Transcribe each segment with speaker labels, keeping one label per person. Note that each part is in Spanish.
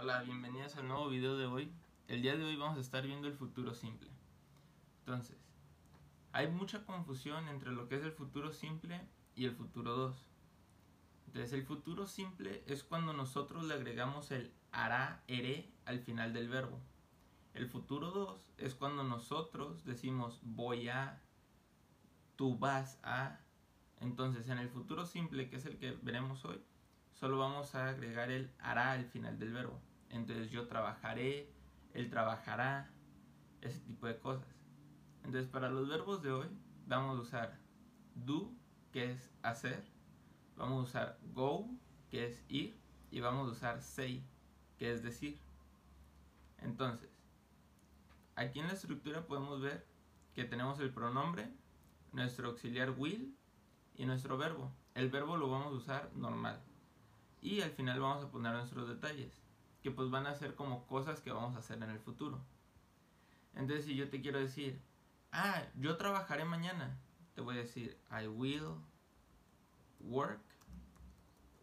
Speaker 1: Hola, bienvenidos al nuevo video de hoy. El día de hoy vamos a estar viendo el futuro simple. Entonces, hay mucha confusión entre lo que es el futuro simple y el futuro 2. Entonces, el futuro simple es cuando nosotros le agregamos el hará, eré al final del verbo. El futuro 2 es cuando nosotros decimos voy a, tú vas a. Entonces, en el futuro simple, que es el que veremos hoy, solo vamos a agregar el hará al final del verbo. Entonces yo trabajaré, él trabajará, ese tipo de cosas. Entonces para los verbos de hoy vamos a usar do, que es hacer, vamos a usar go, que es ir, y vamos a usar say, que es decir. Entonces, aquí en la estructura podemos ver que tenemos el pronombre, nuestro auxiliar will y nuestro verbo. El verbo lo vamos a usar normal y al final vamos a poner nuestros detalles, que pues van a ser como cosas que vamos a hacer en el futuro. Entonces si yo te quiero decir, ah, yo trabajaré mañana, te voy a decir, I will work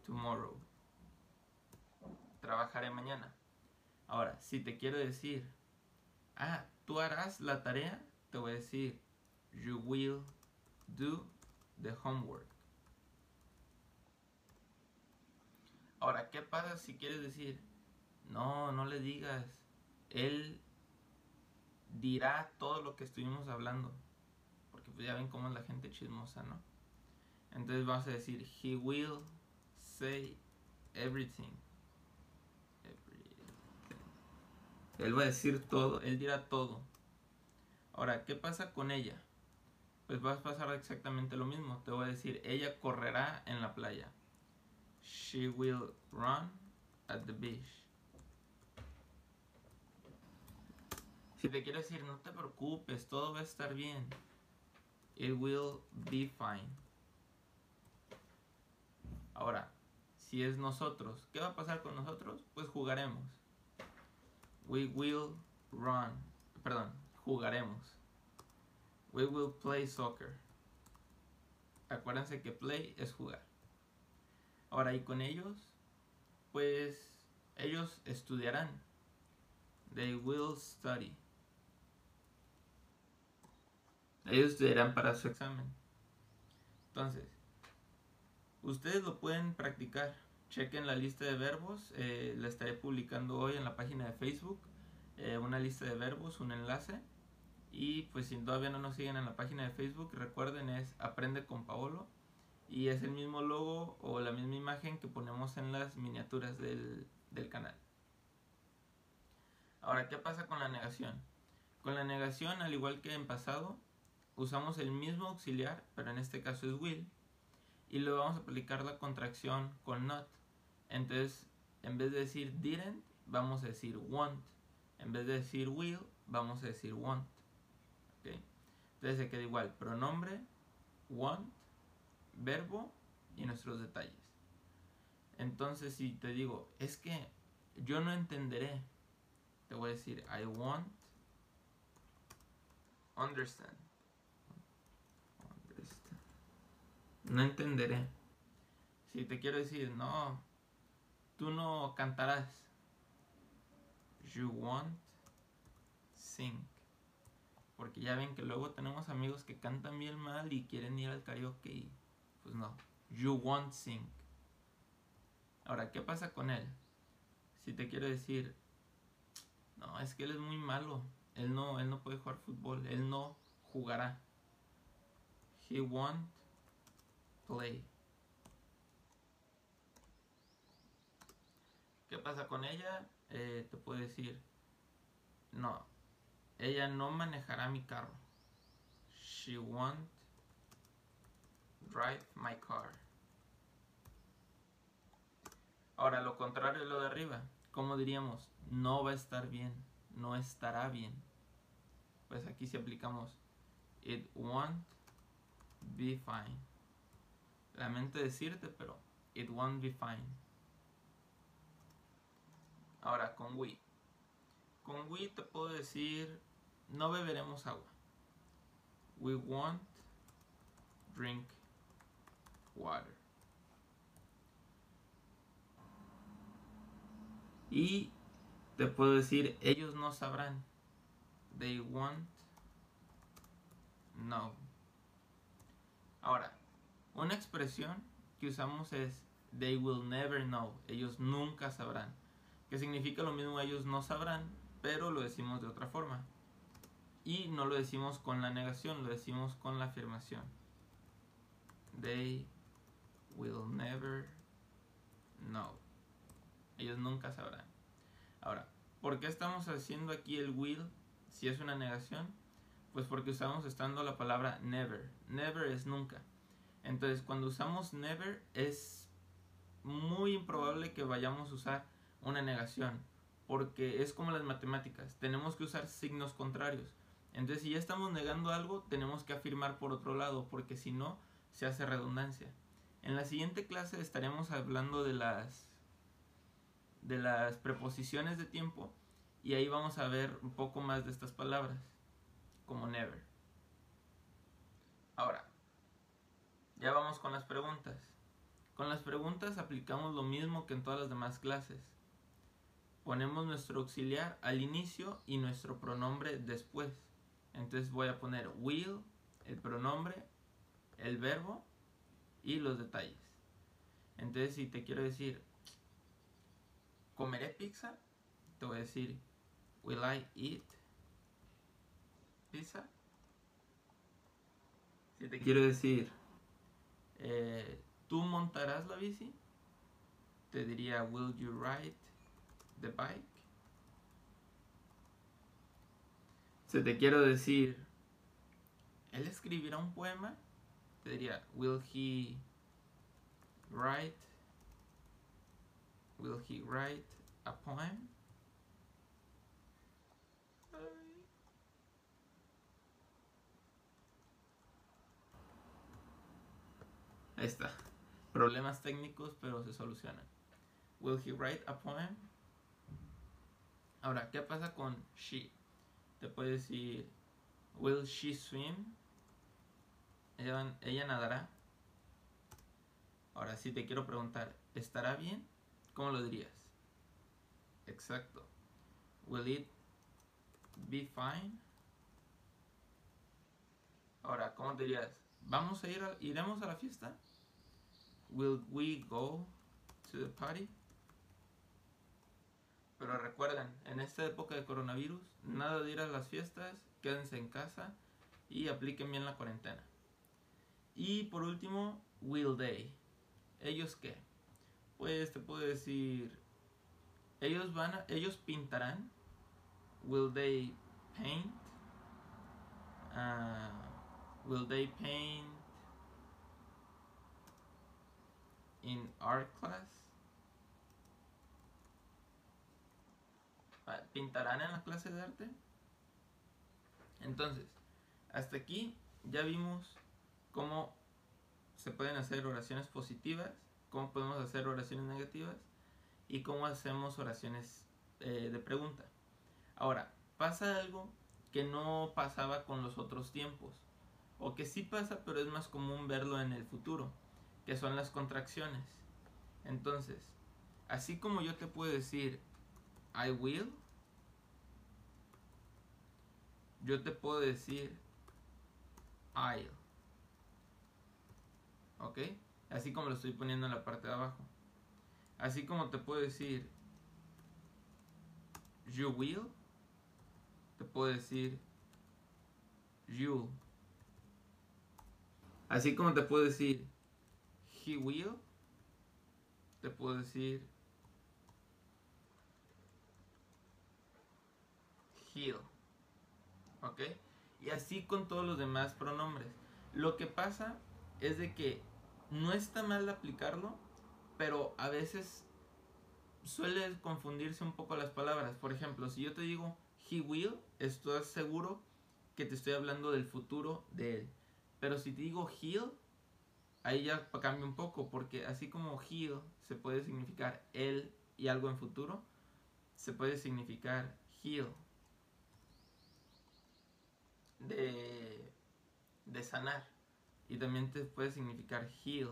Speaker 1: tomorrow. Trabajaré mañana. Ahora, si te quiero decir, ah, tú harás la tarea, te voy a decir, you will do the homework. Ahora, ¿qué pasa si quieres decir, no, no le digas, él dirá todo lo que estuvimos hablando? Porque pues ya ven cómo es la gente chismosa, ¿no? Entonces vas a decir, he will say everything. everything. Él va a decir todo, él dirá todo. Ahora, ¿qué pasa con ella? Pues va a pasar exactamente lo mismo. Te voy a decir, ella correrá en la playa. She will run at the beach. Si te quiero decir, no te preocupes, todo va a estar bien. It will be fine. Ahora, si es nosotros, ¿qué va a pasar con nosotros? Pues jugaremos. We will run. Perdón, jugaremos. We will play soccer. Acuérdense que play es jugar. Ahora, y con ellos, pues ellos estudiarán. They will study. Ellos estudiarán para su examen. Entonces, ustedes lo pueden practicar. Chequen la lista de verbos. Eh, la estaré publicando hoy en la página de Facebook. Eh, una lista de verbos, un enlace. Y pues si todavía no nos siguen en la página de Facebook, recuerden es Aprende con Paolo y es el mismo logo o la misma imagen que ponemos en las miniaturas del, canal. Ahora, ¿qué pasa con la negación? Con la negación, al igual que en pasado, usamos el mismo auxiliar, pero en este caso es will, y le vamos a aplicar la contracción con not. Entonces, en vez de decir didn't, vamos a decir want. En vez de decir will, vamos a decir want. Entonces se queda igual, pronombre, want, verbo y nuestros detalles. Entonces, si te digo, es que yo no entenderé, te voy a decir, I understand. understand. No entenderé. Si te quiero decir, no, tú no cantarás. You won't sing. Porque ya ven que luego tenemos amigos que cantan bien mal y quieren ir al karaoke pues no. You won't sing. Ahora, ¿qué pasa con él? Si te quiero decir, no, es que él es muy malo. Él no, él no puede jugar fútbol. Él no jugará. He won't play. ¿Qué pasa con ella? Eh, te puedo decir, no, ella no manejará mi carro. She won't drive my car. Ahora, lo contrario de lo de arriba. ¿Cómo diríamos? No va a estar bien. No estará bien. Pues aquí si aplicamos it won't be fine. Lamento decirte, pero it won't be fine. Ahora, con we. Con we te puedo decir, no beberemos agua. We won't drink water. Y te puedo decir, ellos no sabrán. They won't know. Ahora, una expresión que usamos es they will never know. Ellos nunca sabrán. Que significa lo mismo, ellos no sabrán, pero lo decimos de otra forma. Y no lo decimos con la negación, lo decimos con la afirmación. They will never know. Ellos nunca sabrán. Ahora, ¿por qué estamos haciendo aquí el will si es una negación? Pues porque usamos estando la palabra never. Never es nunca. Entonces, cuando usamos never es muy improbable que vayamos a usar una negación. Porque es como las matemáticas. Tenemos que usar signos contrarios. Entonces, si ya estamos negando algo, tenemos que afirmar por otro lado. Porque si no, se hace redundancia. En la siguiente clase estaremos hablando de las de las preposiciones de tiempo y ahí vamos a ver un poco más de estas palabras, como never. Ahora, ya vamos con las preguntas. Con las preguntas aplicamos lo mismo que en todas las demás clases. Ponemos nuestro auxiliar al inicio y nuestro pronombre después. Entonces voy a poner will, el pronombre, el verbo y los detalles. Entonces si te quiero decir, ¿comeré pizza? Te voy a decir, will I eat pizza? Si te quiero decir, eh, ¿tú montarás la bici? Te diría, will you ride the bike? Si te quiero decir, ¿él escribirá un poema? Te diría, will he write Will he write a poem? Está. Problemas técnicos, pero se solucionan. Will he write a poem? Ahora, ¿qué pasa con she? Te puede decir, Will she swim? Ella, ella nadará. Ahora sí te quiero preguntar, ¿estará bien? ¿Cómo lo dirías? Exacto. Will it be fine? Ahora, ¿cómo dirías? ¿Vamos a ir a, iremos a la fiesta? Will we go to the party? Pero recuerden, en esta época de coronavirus, nada de ir a las fiestas, quédense en casa y apliquen bien la cuarentena. Y por último, will they? ¿Ellos qué? Pues te puedo decir, ellos van a, ellos pintarán. Will they paint? Uh, will they paint in art class? Ah, ¿Pintarán en la clase de arte? Entonces, hasta aquí ya vimos cómo se pueden hacer oraciones positivas cómo podemos hacer oraciones negativas y cómo hacemos oraciones eh, de pregunta. Ahora, pasa algo que no pasaba con los otros tiempos, o que sí pasa, pero es más común verlo en el futuro, que son las contracciones. Entonces, así como yo te puedo decir, I will, yo te puedo decir, I'll. ¿Ok? así como lo estoy poniendo en la parte de abajo. Así como te puedo decir you will, te puedo decir you. Así como te puedo decir he will, te puedo decir he'll. ¿Ok? Y así con todos los demás pronombres. Lo que pasa es de que no está mal aplicarlo, pero a veces suele confundirse un poco las palabras. Por ejemplo, si yo te digo he will, estás seguro que te estoy hablando del futuro de él. Pero si te digo he'll, ahí ya cambia un poco, porque así como he'll se puede significar él y algo en futuro, se puede significar heal de, de sanar. Y también te puede significar heal.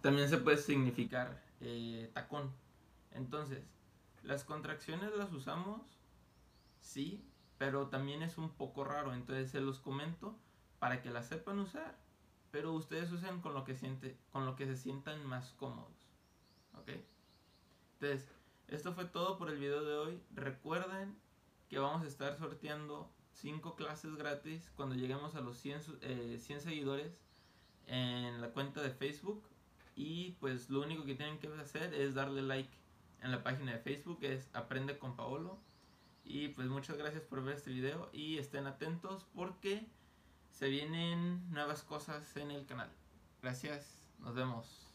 Speaker 1: también se puede significar eh, tacón. Entonces, las contracciones las usamos, sí, pero también es un poco raro. Entonces se los comento para que las sepan usar, pero ustedes usen con lo que siente, con lo que se sientan más cómodos. ¿Ok? Entonces, esto fue todo por el video de hoy. Recuerden que vamos a estar sorteando 5 clases gratis cuando lleguemos a los 100, 100 eh, seguidores en la cuenta de Facebook. Y pues lo único que tienen que hacer es darle like en la página de Facebook, es Aprende con Paolo. Y pues muchas gracias por ver este video y estén atentos porque se vienen nuevas cosas en el canal. Gracias, nos vemos.